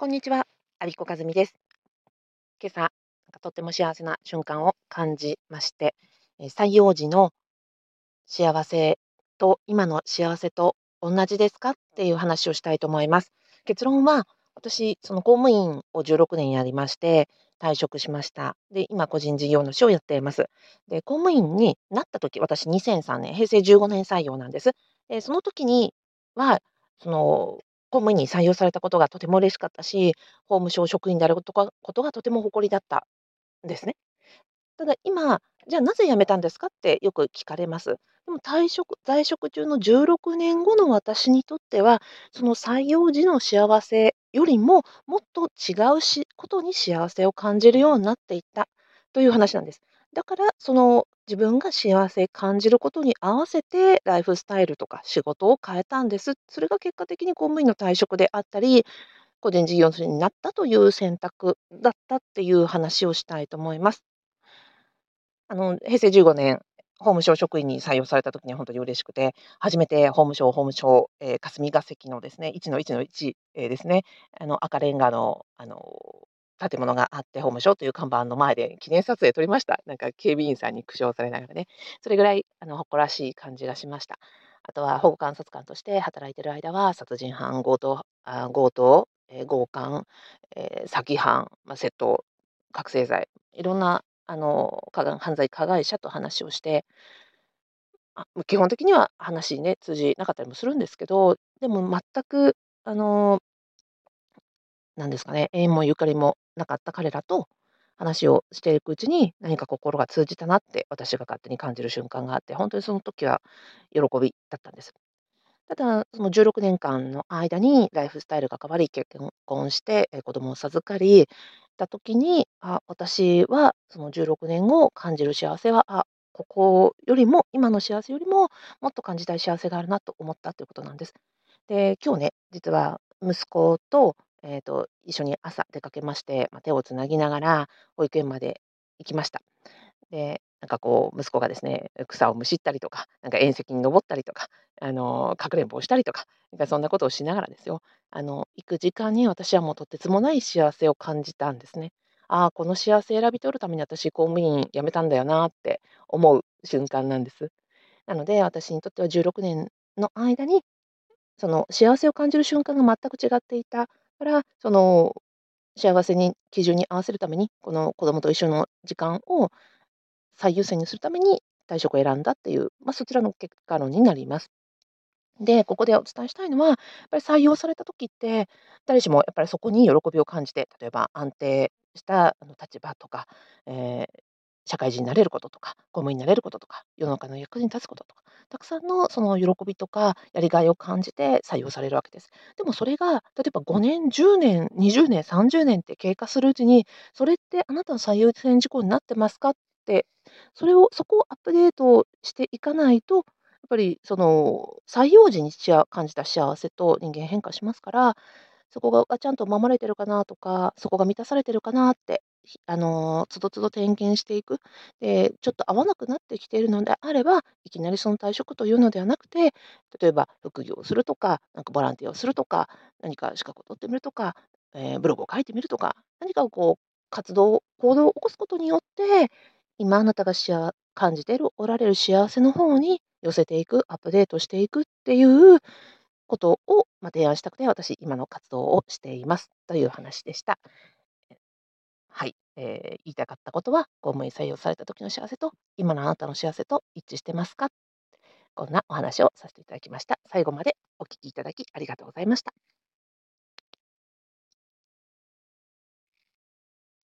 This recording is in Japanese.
こんにちは、アビコカズミです。今朝、なんかとっても幸せな瞬間を感じまして、え採用時の幸せと今の幸せと同じですかっていう話をしたいと思います。結論は、私、その公務員を16年やりまして、退職しました。で、今、個人事業主をやっています。で、公務員になった時、私2003年、平成15年採用なんです。で、その時には、その、公務員に採用されたことがとても嬉しかったし、法務省職員であることがことがとても誇りだったんですね。ただ今、じゃあなぜ辞めたんですかってよく聞かれます。でも退職在職中の16年後の私にとっては、その採用時の幸せよりも、もっと違うしことに幸せを感じるようになっていったという話なんです。だから、その自分が幸せ感じることに合わせて、ライフスタイルとか仕事を変えたんです。それが結果的に公務員の退職であったり、個人事業主になったという選択だったっていう話をしたいと思います。あの、平成15年、法務省職員に採用された時には本当に嬉しくて、初めて法務省法務省、えー霞が関のですね、1の1の1、えーですね、あの、赤レンガの、あの、建物があって、法務省という看板の前で記念撮影撮りました。なんか警備員さんに苦笑されながらね。それぐらい、あの、誇らしい感じがしました。あとは保護観察官として働いてる間は、殺人犯、強盗、あ強盗、えー強姦、えー詐欺犯、まあ、窃盗、覚醒剤、いろんなあの加害犯罪加害者と話をして、基本的には話ね、通じなかったりもするんですけど、でも全くあの、なんですかね、縁もゆかりもなかった彼らと話をしていくうちに、何か心が通じたなって私が勝手に感じる瞬間があって、本当にその時は喜びだったんです。ただ、その16年間の間にライフスタイルが変わり、結婚して、え、子供を授かりた時に、あ、私はその16年後感じる幸せは、あ、ここよりも、今の幸せよりも、もっと感じたい幸せがあるなと思ったということなんです。で、今日ね、実は息子と、えっと、一緒に朝出かけまして、ま、手をつなぎながら保育園まで行きました。で、なんかこう息子がですね、草をむしったりとか、なんか縁石に登ったりとか、あの、かくれんぼをしたりとか、なんかそんなことをしながらですよ、あの、行く時間に私はもうとてつもない幸せを感じたんですね。ああ、この幸せ選び取るために私公務員辞めたんだよなって思う瞬間なんです。なので、私にとっては16年の間に、その幸せを感じる瞬間が全く違っていたから、その幸せに基準に合わせるために、この子供と一緒の時間を最優先にするために退職を選んだっていう、まあ、そちらの結果論になります。で、ここでお伝えしたいのは、やっぱり採用された時って、誰しもやっぱりそこに喜びを感じて、例えば安定したあの立場とか、えー社会人になれることとか、公務員になれることとか、世の中の役に立つこととか、たくさんのその喜びとかやりがいを感じて採用されるわけです。でもそれが、例えば5年、10年、20年、30年って経過するうちに、それってあなたの最優先事項になってますかって、それをそこをアップデートしていかないと、やっぱりその採用時に感じた幸せと人間変化しますから、そこがちゃんと守れてるかなとか、そこが満たされてるかなって、あの、都度都度点検していく。で、ちょっと合わなくなってきているのであれば、いきなりその退職というのではなくて、例えば副業をするとか、なんかボランティアをするとか、何か資格を取ってみるとか、えーブログを書いてみるとか、何かをこう活動、行動を起こすことによって、今あなたがしあ感じているおられる幸せの方に寄せていく、アップデートしていくっていうことを、まあ、提案したくて、私、今の活動をしていますという話でした。えー言いたかったことは、公務員採用された時の幸せと、今のあなたの幸せと一致してますか？こんなお話をさせていただきました。最後までお聞きいただきありがとうございました。